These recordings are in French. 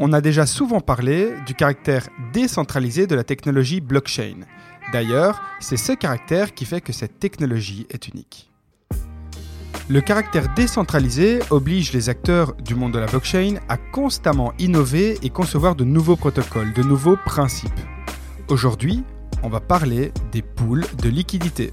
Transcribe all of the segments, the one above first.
On a déjà souvent parlé du caractère décentralisé de la technologie blockchain. D'ailleurs, c'est ce caractère qui fait que cette technologie est unique. Le caractère décentralisé oblige les acteurs du monde de la blockchain à constamment innover et concevoir de nouveaux protocoles, de nouveaux principes. Aujourd'hui, on va parler des poules de liquidité.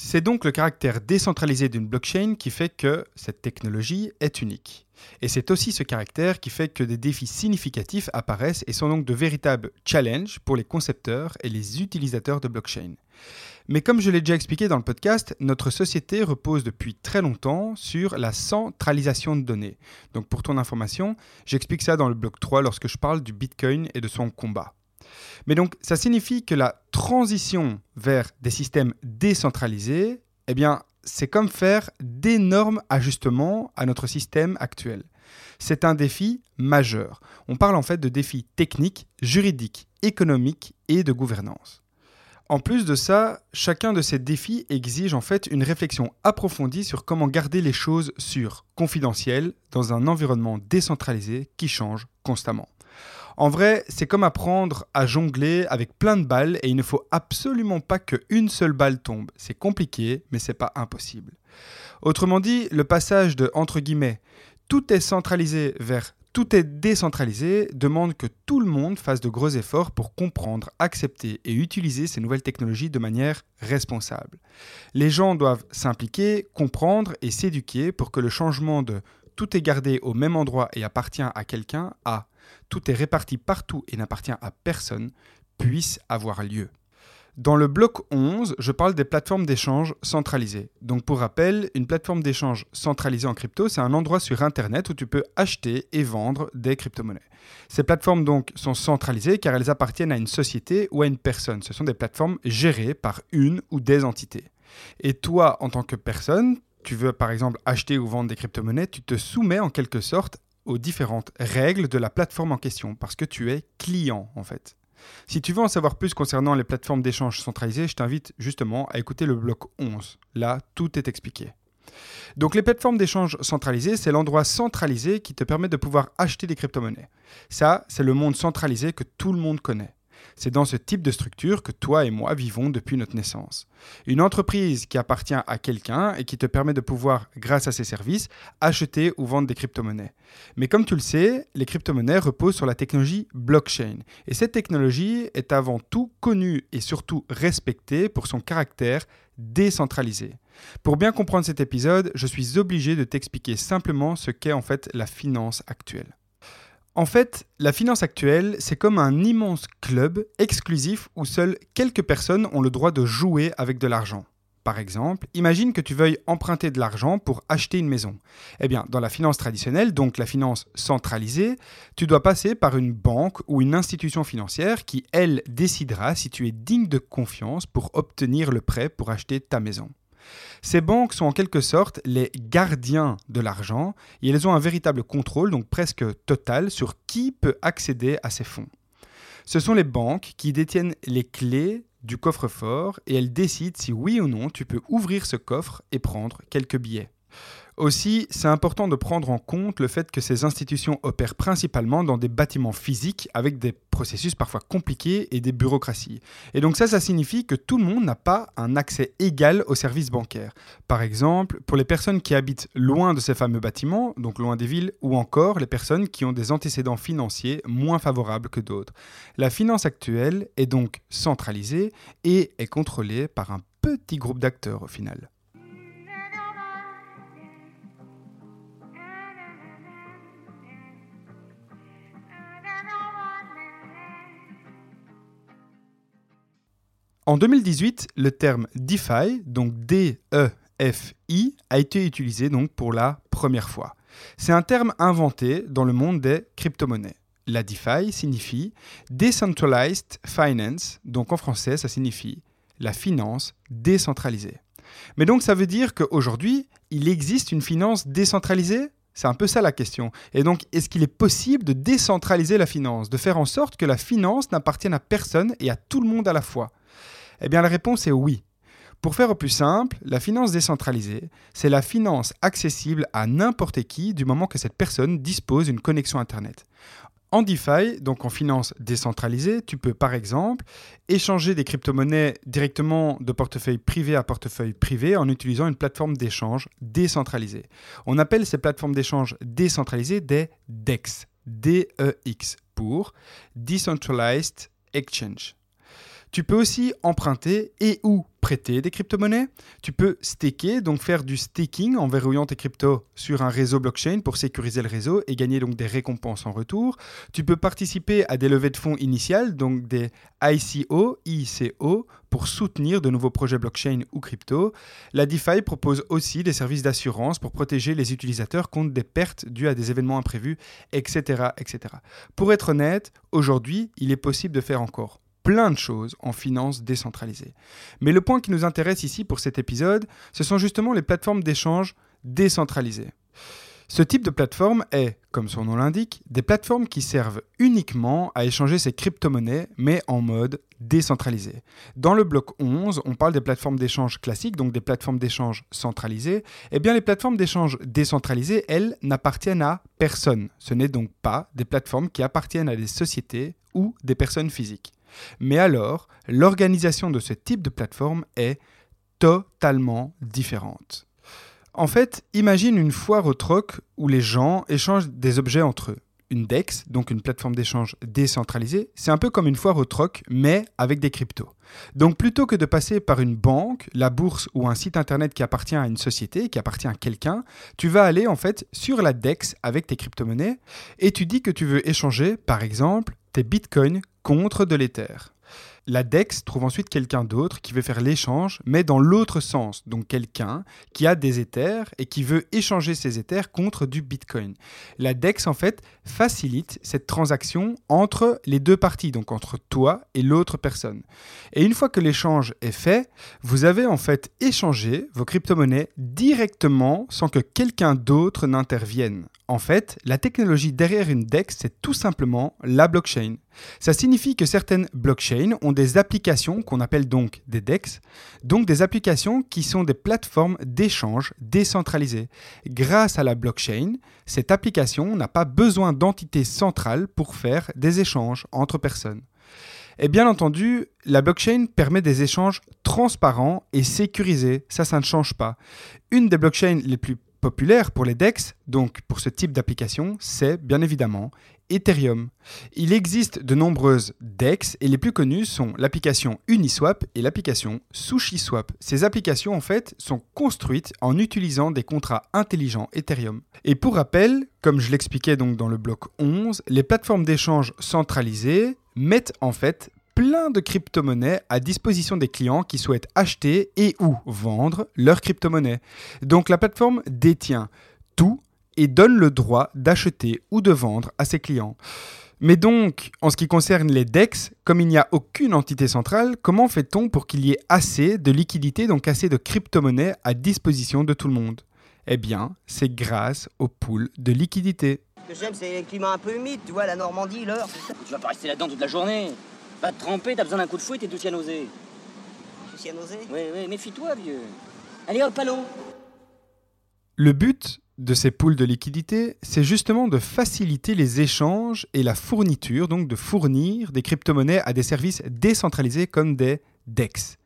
C'est donc le caractère décentralisé d'une blockchain qui fait que cette technologie est unique. Et c'est aussi ce caractère qui fait que des défis significatifs apparaissent et sont donc de véritables challenges pour les concepteurs et les utilisateurs de blockchain. Mais comme je l'ai déjà expliqué dans le podcast, notre société repose depuis très longtemps sur la centralisation de données. Donc pour ton information, j'explique ça dans le bloc 3 lorsque je parle du Bitcoin et de son combat. Mais donc, ça signifie que la transition vers des systèmes décentralisés, eh c'est comme faire d'énormes ajustements à notre système actuel. C'est un défi majeur. On parle en fait de défis techniques, juridiques, économiques et de gouvernance. En plus de ça, chacun de ces défis exige en fait une réflexion approfondie sur comment garder les choses sûres, confidentielles, dans un environnement décentralisé qui change constamment. En vrai, c'est comme apprendre à jongler avec plein de balles et il ne faut absolument pas qu'une seule balle tombe. C'est compliqué, mais c'est pas impossible. Autrement dit, le passage de entre tout est centralisé vers tout est décentralisé demande que tout le monde fasse de gros efforts pour comprendre, accepter et utiliser ces nouvelles technologies de manière responsable. Les gens doivent s'impliquer, comprendre et s'éduquer pour que le changement de tout est gardé au même endroit et appartient à quelqu'un à tout est réparti partout et n'appartient à personne, puisse avoir lieu. Dans le bloc 11, je parle des plateformes d'échange centralisées. Donc pour rappel, une plateforme d'échange centralisée en crypto, c'est un endroit sur Internet où tu peux acheter et vendre des crypto-monnaies. Ces plateformes donc sont centralisées car elles appartiennent à une société ou à une personne. Ce sont des plateformes gérées par une ou des entités. Et toi, en tant que personne, tu veux par exemple acheter ou vendre des crypto-monnaies, tu te soumets en quelque sorte aux différentes règles de la plateforme en question, parce que tu es client en fait. Si tu veux en savoir plus concernant les plateformes d'échange centralisées, je t'invite justement à écouter le bloc 11. Là, tout est expliqué. Donc les plateformes d'échange centralisées, c'est l'endroit centralisé qui te permet de pouvoir acheter des crypto-monnaies. Ça, c'est le monde centralisé que tout le monde connaît. C'est dans ce type de structure que toi et moi vivons depuis notre naissance. Une entreprise qui appartient à quelqu'un et qui te permet de pouvoir, grâce à ses services, acheter ou vendre des crypto-monnaies. Mais comme tu le sais, les crypto-monnaies reposent sur la technologie blockchain. Et cette technologie est avant tout connue et surtout respectée pour son caractère décentralisé. Pour bien comprendre cet épisode, je suis obligé de t'expliquer simplement ce qu'est en fait la finance actuelle. En fait, la finance actuelle, c'est comme un immense club exclusif où seules quelques personnes ont le droit de jouer avec de l'argent. Par exemple, imagine que tu veuilles emprunter de l'argent pour acheter une maison. Eh bien, dans la finance traditionnelle, donc la finance centralisée, tu dois passer par une banque ou une institution financière qui, elle, décidera si tu es digne de confiance pour obtenir le prêt pour acheter ta maison. Ces banques sont en quelque sorte les gardiens de l'argent et elles ont un véritable contrôle, donc presque total, sur qui peut accéder à ces fonds. Ce sont les banques qui détiennent les clés du coffre-fort et elles décident si oui ou non tu peux ouvrir ce coffre et prendre quelques billets. Aussi, c'est important de prendre en compte le fait que ces institutions opèrent principalement dans des bâtiments physiques avec des processus parfois compliqués et des bureaucraties. Et donc ça, ça signifie que tout le monde n'a pas un accès égal aux services bancaires. Par exemple, pour les personnes qui habitent loin de ces fameux bâtiments, donc loin des villes, ou encore les personnes qui ont des antécédents financiers moins favorables que d'autres. La finance actuelle est donc centralisée et est contrôlée par un petit groupe d'acteurs au final. En 2018, le terme DeFi, donc D-E DeFi a été utilisé donc pour la première fois. C'est un terme inventé dans le monde des crypto-monnaies. La DeFi signifie Decentralized Finance, donc en français ça signifie la finance décentralisée. Mais donc ça veut dire qu'aujourd'hui, il existe une finance décentralisée? C'est un peu ça la question. Et donc, est-ce qu'il est possible de décentraliser la finance, de faire en sorte que la finance n'appartienne à personne et à tout le monde à la fois? Eh bien, la réponse est oui. Pour faire au plus simple, la finance décentralisée, c'est la finance accessible à n'importe qui du moment que cette personne dispose d'une connexion Internet. En DeFi, donc en finance décentralisée, tu peux par exemple échanger des crypto-monnaies directement de portefeuille privé à portefeuille privé en utilisant une plateforme d'échange décentralisée. On appelle ces plateformes d'échange décentralisées des DEX, D-E-X, pour Decentralized Exchange. Tu peux aussi emprunter et ou prêter des crypto-monnaies. Tu peux staker, donc faire du staking en verrouillant tes cryptos sur un réseau blockchain pour sécuriser le réseau et gagner donc des récompenses en retour. Tu peux participer à des levées de fonds initiales, donc des ICO, ICO, pour soutenir de nouveaux projets blockchain ou crypto. La DeFi propose aussi des services d'assurance pour protéger les utilisateurs contre des pertes dues à des événements imprévus, etc. etc. Pour être honnête, aujourd'hui, il est possible de faire encore plein de choses en finance décentralisée. Mais le point qui nous intéresse ici pour cet épisode, ce sont justement les plateformes d'échange décentralisées. Ce type de plateforme est, comme son nom l'indique, des plateformes qui servent uniquement à échanger ces crypto-monnaies, mais en mode décentralisé. Dans le bloc 11, on parle des plateformes d'échange classiques, donc des plateformes d'échange centralisées. Eh bien, les plateformes d'échange décentralisées, elles, n'appartiennent à personne. Ce n'est donc pas des plateformes qui appartiennent à des sociétés ou des personnes physiques. Mais alors, l'organisation de ce type de plateforme est totalement différente. En fait, imagine une foire au troc où les gens échangent des objets entre eux. Une DEX, donc une plateforme d'échange décentralisée, c'est un peu comme une foire au troc, mais avec des cryptos. Donc plutôt que de passer par une banque, la bourse ou un site internet qui appartient à une société, qui appartient à quelqu'un, tu vas aller en fait sur la DEX avec tes crypto-monnaies et tu dis que tu veux échanger, par exemple, tes bitcoins contre de l'Ether. La DEX trouve ensuite quelqu'un d'autre qui veut faire l'échange, mais dans l'autre sens, donc quelqu'un qui a des Ethers et qui veut échanger ses Ethers contre du Bitcoin. La DEX, en fait, facilite cette transaction entre les deux parties, donc entre toi et l'autre personne. Et une fois que l'échange est fait, vous avez en fait échangé vos crypto-monnaies directement sans que quelqu'un d'autre n'intervienne. En fait, la technologie derrière une DEX, c'est tout simplement la blockchain. Ça signifie que certaines blockchains ont des applications qu'on appelle donc des DEX, donc des applications qui sont des plateformes d'échange décentralisées. Grâce à la blockchain, cette application n'a pas besoin d'entité centrale pour faire des échanges entre personnes. Et bien entendu, la blockchain permet des échanges transparents et sécurisés. Ça, ça ne change pas. Une des blockchains les plus populaire pour les DEX, donc pour ce type d'application, c'est bien évidemment Ethereum. Il existe de nombreuses DEX et les plus connues sont l'application Uniswap et l'application SushiSwap. Ces applications en fait sont construites en utilisant des contrats intelligents Ethereum. Et pour rappel, comme je l'expliquais donc dans le bloc 11, les plateformes d'échange centralisées mettent en fait plein de crypto-monnaies à disposition des clients qui souhaitent acheter et ou vendre leurs crypto-monnaies. Donc la plateforme détient tout et donne le droit d'acheter ou de vendre à ses clients. Mais donc, en ce qui concerne les DEX, comme il n'y a aucune entité centrale, comment fait-on pour qu'il y ait assez de liquidités, donc assez de crypto-monnaies à disposition de tout le monde? Eh bien, c'est grâce aux poules de liquidités. Ce que j'aime, c'est les climats un peu humides, tu vois, la Normandie, l'heure. Tu vas pas rester là-dedans toute la journée. Va te tremper, t'as besoin d'un coup de fouet et t'es tout cyanosé. Tout cyanosé Oui, oui, méfie-toi, vieux. Allez hop, allons Le but de ces poules de liquidité, c'est justement de faciliter les échanges et la fourniture, donc de fournir des crypto-monnaies à des services décentralisés comme des DEX.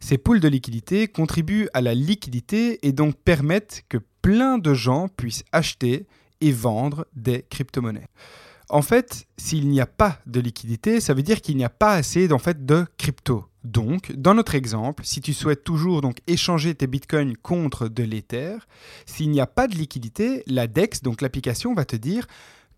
Ces poules de liquidité contribuent à la liquidité et donc permettent que plein de gens puissent acheter et vendre des crypto-monnaies. En fait, s'il n'y a pas de liquidité, ça veut dire qu'il n'y a pas assez en fait, de crypto. Donc, dans notre exemple, si tu souhaites toujours donc échanger tes bitcoins contre de l'Ether, s'il n'y a pas de liquidité, la DEX, donc l'application, va te dire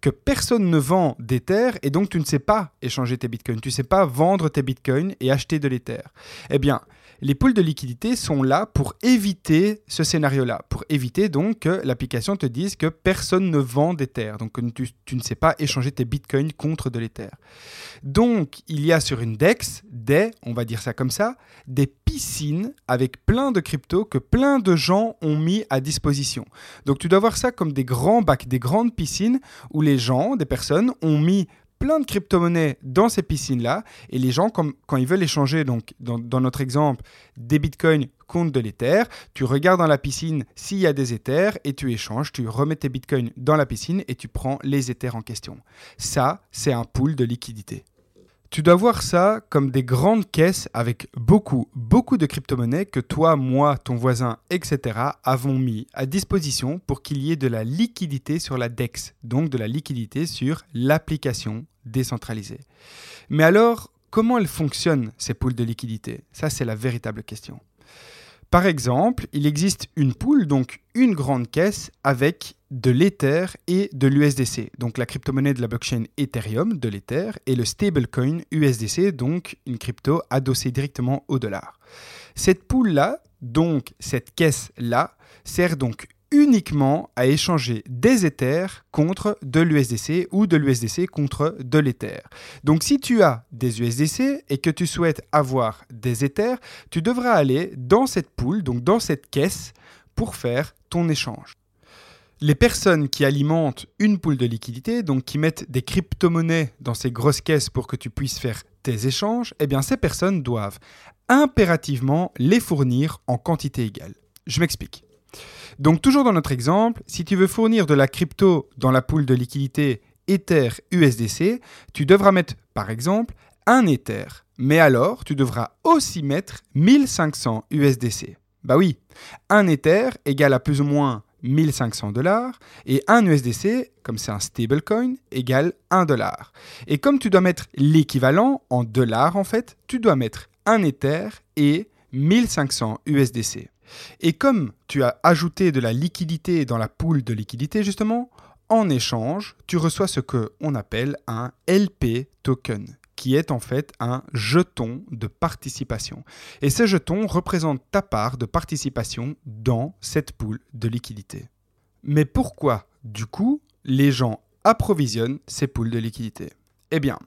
que personne ne vend d'Ether et donc tu ne sais pas échanger tes bitcoins, tu ne sais pas vendre tes bitcoins et acheter de l'Ether. Eh bien, Les poules de liquidité sont là pour éviter ce scénario-là, pour éviter donc que l'application te dise que personne ne vend d'Ether, donc tu, tu, ne sais pas échanger tes bitcoins contre de l'Ether. Donc il y a sur une DEX des, on va dire ça comme ça, des piscines avec plein de cryptos que plein de gens ont mis à disposition. Donc tu dois voir ça comme des grands bacs, des grandes piscines où les gens, des personnes, ont mis plein de crypto-monnaies dans ces piscines-là. Et les gens, quand ils veulent échanger, donc dans, notre exemple, des bitcoins contre de l'Ether, tu regardes dans la piscine s'il y a des Ethers et tu échanges, tu remets tes bitcoins dans la piscine et tu prends les Ethers en question. Ça, c'est un pool de liquidité. Tu dois voir ça comme des grandes caisses avec beaucoup, beaucoup de crypto-monnaies que toi, moi, ton voisin, etc. avons mis à disposition pour qu'il y ait de la liquidité sur la DEX, donc de la liquidité sur l'application décentralisée. Mais alors, comment elles fonctionnent, ces poules de liquidité? Ça, c'est la véritable question. Par exemple, il existe une poule, donc une grande caisse avec de l'Ether et de l'USDC, donc la crypto-monnaie de la blockchain Ethereum, de l'Ether, et le stablecoin USDC, donc une crypto adossée directement au dollar. Cette poule-là, donc cette caisse-là, sert donc uniquement à échanger des Ethers contre de l'USDC ou de l'USDC contre de l'Ether. Donc si tu as des USDC et que tu souhaites avoir des Ethers, tu devras aller dans cette poule, donc dans cette caisse, pour faire ton échange. Les personnes qui alimentent une poule de liquidité, donc qui mettent des crypto-monnaies dans ces grosses caisses pour que tu puisses faire tes échanges, eh bien ces personnes doivent impérativement les fournir en quantité égale. Je m'explique. Donc toujours dans notre exemple, si tu veux fournir de la crypto dans la poule de liquidité Ether USDC, tu devras mettre par exemple un Ether. Mais alors, tu devras aussi mettre 1500 USDC. Bah oui, un Ether égale à plus ou moins 1500 dollars et un USDC, comme c'est un stablecoin, égale 1 dollar. Et comme tu dois mettre l'équivalent en dollars en fait, tu dois mettre un Ether et 1500 USDC. Et comme tu as ajouté de la liquidité dans la poule de liquidité, justement, en échange, tu reçois ce qu'on appelle un LP token, qui est en fait un jeton de participation. Et ce jeton représente ta part de participation dans cette poule de liquidité. Mais pourquoi, du coup, les gens approvisionnent ces poules de liquidité? Eh bien,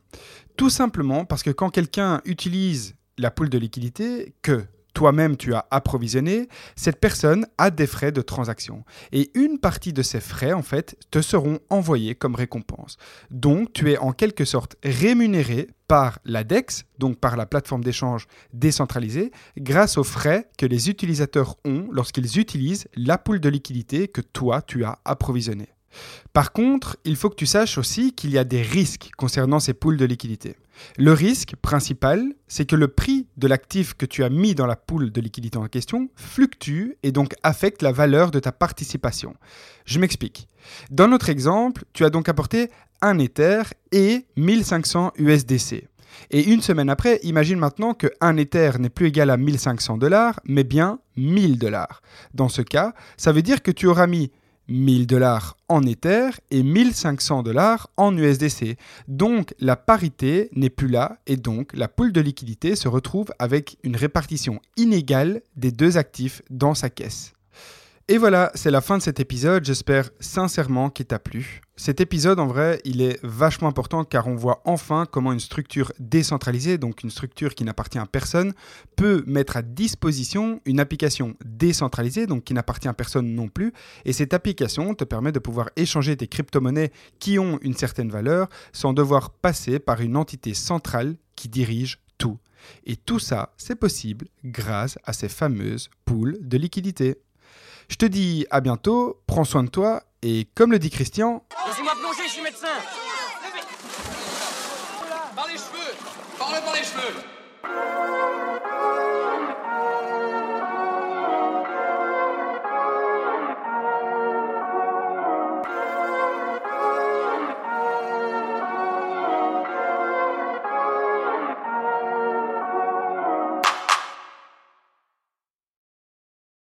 tout simplement parce que quand quelqu'un utilise la poule de liquidité, que toi-même tu as approvisionné, cette personne a des frais de transaction. Et une partie de ces frais, en fait, te seront envoyés comme récompense. Donc, tu es en quelque sorte rémunéré par la DEX, donc par la plateforme d'échange décentralisée, grâce aux frais que les utilisateurs ont lorsqu'ils utilisent la poule de liquidité que toi, tu as approvisionnée. Par contre, il faut que tu saches aussi qu'il y a des risques concernant ces poules de liquidité. Le risque principal, c'est que le prix de l'actif que tu as mis dans la poule de liquidité en question fluctue et donc affecte la valeur de ta participation. Je m'explique. Dans notre exemple, tu as donc apporté un Ether et 1500 USDC. Et une semaine après, imagine maintenant que un Ether n'est plus égal à 1500 dollars, mais bien 1000 dollars. Dans ce cas, ça veut dire que tu auras mis 1000 dollars en Ether et 1500 dollars en USDC. Donc la parité n'est plus là et donc la poule de liquidité se retrouve avec une répartition inégale des deux actifs dans sa caisse. Et voilà, c'est la fin de cet épisode. J'espère sincèrement qu'il t'a plu. Cet épisode, en vrai, il est vachement important car on voit enfin comment une structure décentralisée, donc une structure qui n'appartient à personne, peut mettre à disposition une application décentralisée, donc qui n'appartient à personne non plus. Et cette application te permet de pouvoir échanger des crypto-monnaies qui ont une certaine valeur sans devoir passer par une entité centrale qui dirige tout. Et tout ça, c'est possible grâce à ces fameuses poules de liquidité. Je te dis à bientôt, prends soin de toi, et comme le dit Christian... Laissez-moi plonger, je suis médecin. Par les cheveux Par le par les cheveux.